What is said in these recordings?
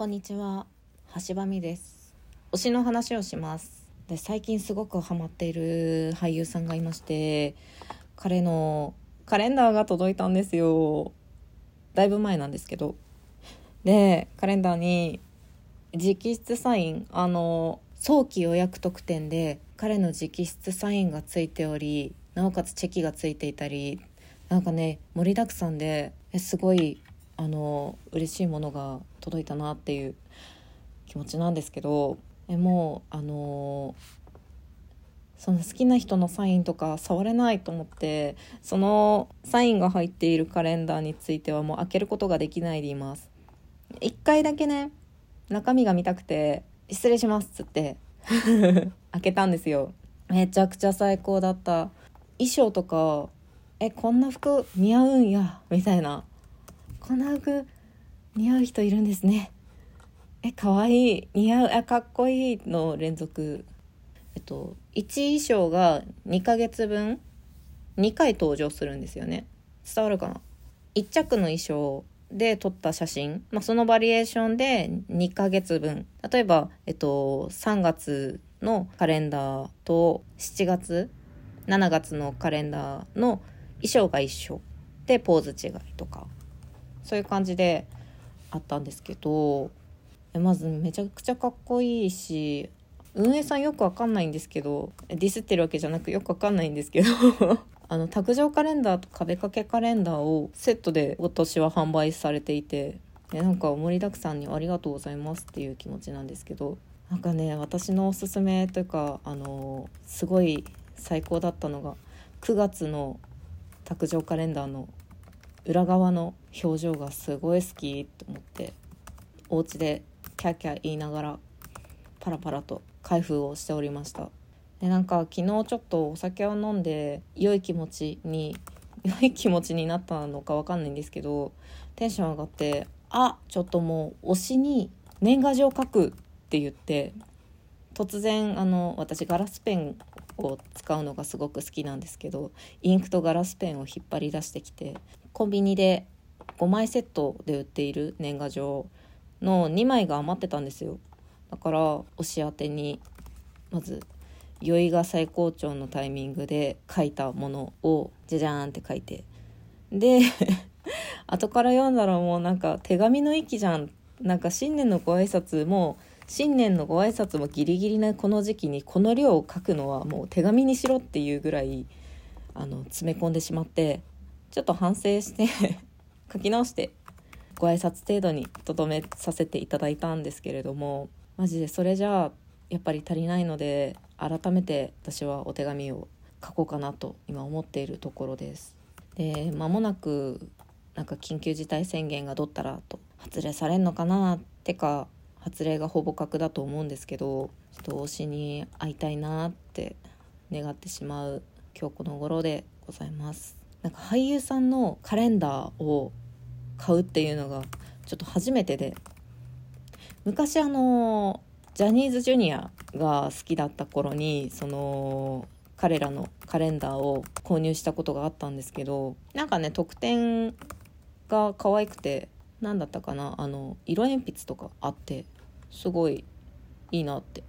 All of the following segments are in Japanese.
こんにちは。橋場美です。推しの話をします。で最近すごくハマっている俳優さんがいまして彼のカレンダーが届いたんですよ。だいぶ前なんですけど。でカレンダーに直筆サインあの早期予約特典で彼の直筆サインがついておりなおかつチェキがついていたりなんかね盛りだくさんですごいあの嬉しいものが届いたなっていう気持ちなんですけどえもうあのその好きな人のサインとか触れないと思ってそのサインが入っているカレンダーについてはもう開けることができないでいます。一回だけね中身が見たくて「失礼します」っつって 開けたんですよ。めちゃくちゃ最高だった。衣装とか「えこんな服似合うんや」みたいな。こんな服似合う人いるんですね。え可愛い。似合う。あかっこいいの連続。えっと1衣装が2ヶ月分。2回登場するんですよね。伝わるかな？1着の衣装で撮った写真、まあ、そのバリエーションで2ヶ月分。例えば、えっと、3月のカレンダーと7月7月のカレンダーの衣装が一緒。でポーズ違いとか。そういう感じであったんですけどまずめちゃくちゃかっこいいし運営さんよくわかんないんですけどディスってるわけじゃなくよくわかんないんですけど あの卓上カレンダーと壁掛けカレンダーをセットで今年は販売されていてなんか盛りだくさんにありがとうございますっていう気持ちなんですけどなんかね私のおすすめというかあのすごい最高だったのが9月の卓上カレンダーの裏側の表情がすごい好きと思ってお家でキャーキャー言いながらパラパラと開封をしておりました。でなんか昨日ちょっとお酒を飲んで良い気持ちに 良い気持ちになったのか分かんないんですけどテンション上がってあちょっともう推しに年賀状書くって言って突然あの私ガラスペンを使うのがすごく好きなんですけどインクとガラスペンを引っ張り出してきてコンビニで5枚セットで売っている年賀状の2枚が余ってたんですよ。だから押し当てにまず酔いが最高潮のタイミングで書いたものをじゃじゃーんって書いて。で 後から読んだらもうなんか手紙の域じゃん。なんか新年のご挨拶も新年のご挨拶もギリギリなこの時期にこの量を書くのはもう手紙にしろっていうぐらいあの詰め込んでしまって。ちょっと反省して 書き直してご挨拶程度にとどめさせていただいたんですけれどもマジでそれじゃあやっぱり足りないので改めて私はお手紙を書こうかなと今思っているところです。で間もなくなんか緊急事態宣言がどったらと発令されんのかなってか発令がほぼ確だと思うんですけどちょっと推しに会いたいなって願ってしまう今日この頃でございます。なんか俳優さんのカレンダーを買うっていうのがちょっと初めてで。昔あのジャニーズジュニアが好きだった頃にその彼らのカレンダーを購入したことがあったんですけどなんかね特典が可愛くて何だったかなあの色鉛筆とかあってすごいいいなって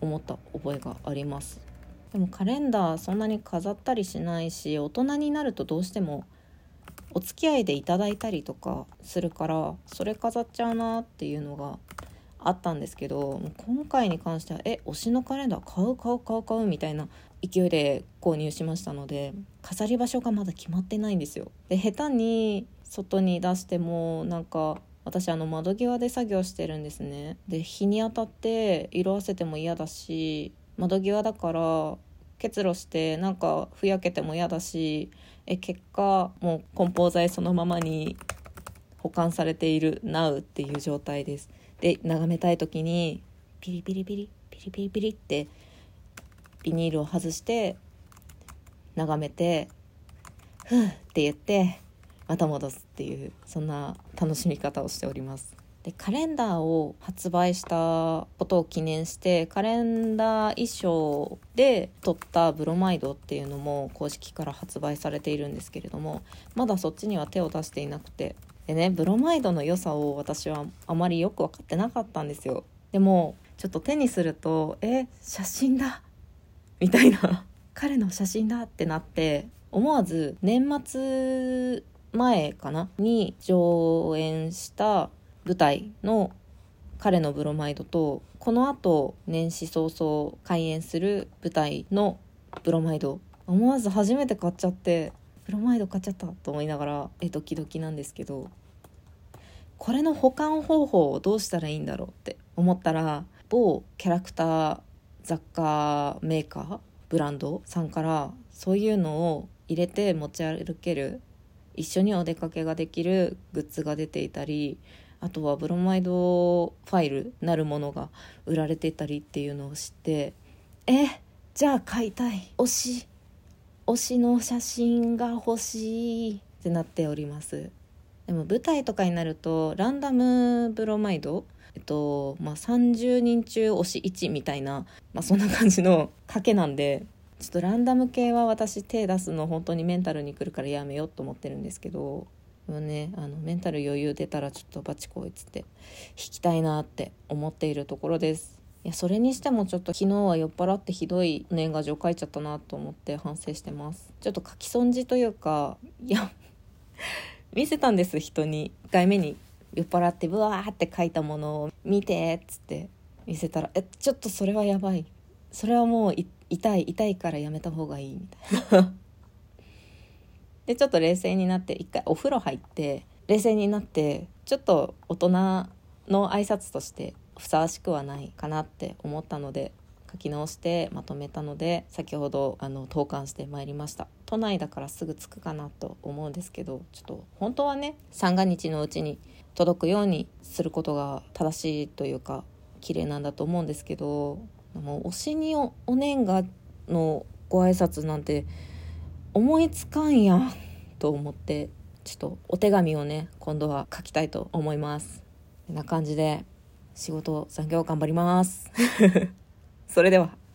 思った覚えがあります。でもカレンダーそんなに飾ったりしないし大人になるとどうしてもお付き合いでいただいたりとかするからそれ飾っちゃうなっていうのがあったんですけど今回に関してはえ推しのカレンダー買う買う買う買うみたいな勢いで購入しましたので飾り場所がまだ決まってないんですよ。で下手に外に出してもなんか私あの窓際で作業してるんですね。で日に当たって色あせても嫌だし窓際だから結露してなんかふやけても嫌だしえ結果もう梱包材そのままに保管されている Now っていう状態です。で眺めたい時にピリピリピリピリピリピリってビニールを外して眺めて「ふう」って言ってまた戻すっていうそんな楽しみ方をしております。でカレンダーを発売したことを記念してカレンダー衣装で撮ったブロマイドっていうのも公式から発売されているんですけれどもまだそっちには手を出していなくて。でねブロマイドの良さを私はあまりよく分かってなかったんですよ。でもちょっと手にするとえ写真だ。みたいな。彼の写真だってなって思わず年末前かな？に上演した舞台の彼のブロマイドとこのあと年始早々開演する舞台のブロマイド。思わず初めて買っちゃってブロマイド買っちゃったと思いながらえドキドキなんですけどこれの保管方法をどうしたらいいんだろうって思ったら某キャラクター雑貨メーカーブランドさんからそういうのを入れて持ち歩ける一緒にお出かけができるグッズが出ていたりあとはブロマイドファイルなるものが売られてたりっていうのを知ってえじゃあ買いたい。推し。推しの写真が欲しいってなっております。でも舞台とかになるとランダムブロマイドえっとまあ、30人中推し1みたいな、まあ、そんな感じの賭けなんでちょっとランダム系は私手出すの本当にメンタルにくるからやめようと思ってるんですけどもねあのメンタル余裕出たらちょっとバチコイつって弾きたいなって思っているところです。いやそれにしてもちょっと昨日は酔っ払ってひどい年賀状書いちゃったなと思って反省してます。ちょっと書き損じというかいや見せたんです人に。1回目に酔っ払ってブワーって書いたものを見てっつって見せたら「えちょっとそれはやばい。それはもう痛い痛いからやめた方がいい」みたいな。でちょっと冷静になって一回お風呂入って冷静になってちょっと大人の挨拶としてふさわしくはないかなって思ったので書き直してまとめたので先ほどあの投函してまいりました。都内だからすぐ着くかなと思うんですけどちょっと本当はね三が日のうちに届くようにすることが正しいというか綺麗なんだと思うんですけどもう推しにお年賀のご挨拶なんて思いつかんやんと思ってちょっとお手紙をね今度は書きたいと思います。こんな感じで仕事残業頑張ります。それでは。